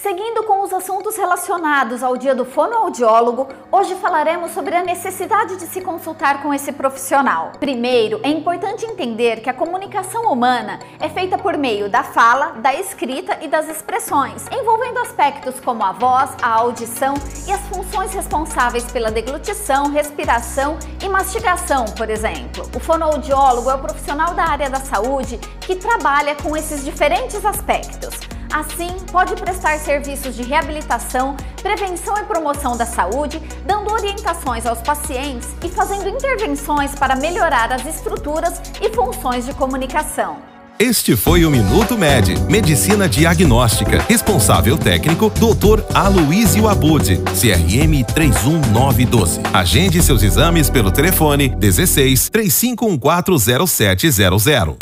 Seguindo com os assuntos relacionados ao dia do fonoaudiólogo, hoje falaremos sobre a necessidade de se consultar com esse profissional. Primeiro, é importante entender que a comunicação humana é feita por meio da fala, da escrita e das expressões, envolvendo aspectos como a voz, a audição e as funções responsáveis pela deglutição, respiração e mastigação, por exemplo. O fonoaudiólogo é o profissional da área da saúde que trabalha com esses diferentes aspectos. Assim, pode prestar serviços de reabilitação, prevenção e promoção da saúde, dando orientações aos pacientes e fazendo intervenções para melhorar as estruturas e funções de comunicação. Este foi o Minuto Med, Medicina Diagnóstica. Responsável técnico, Dr. Aloysio Abud, CRM 31912. Agende seus exames pelo telefone 16 35140700.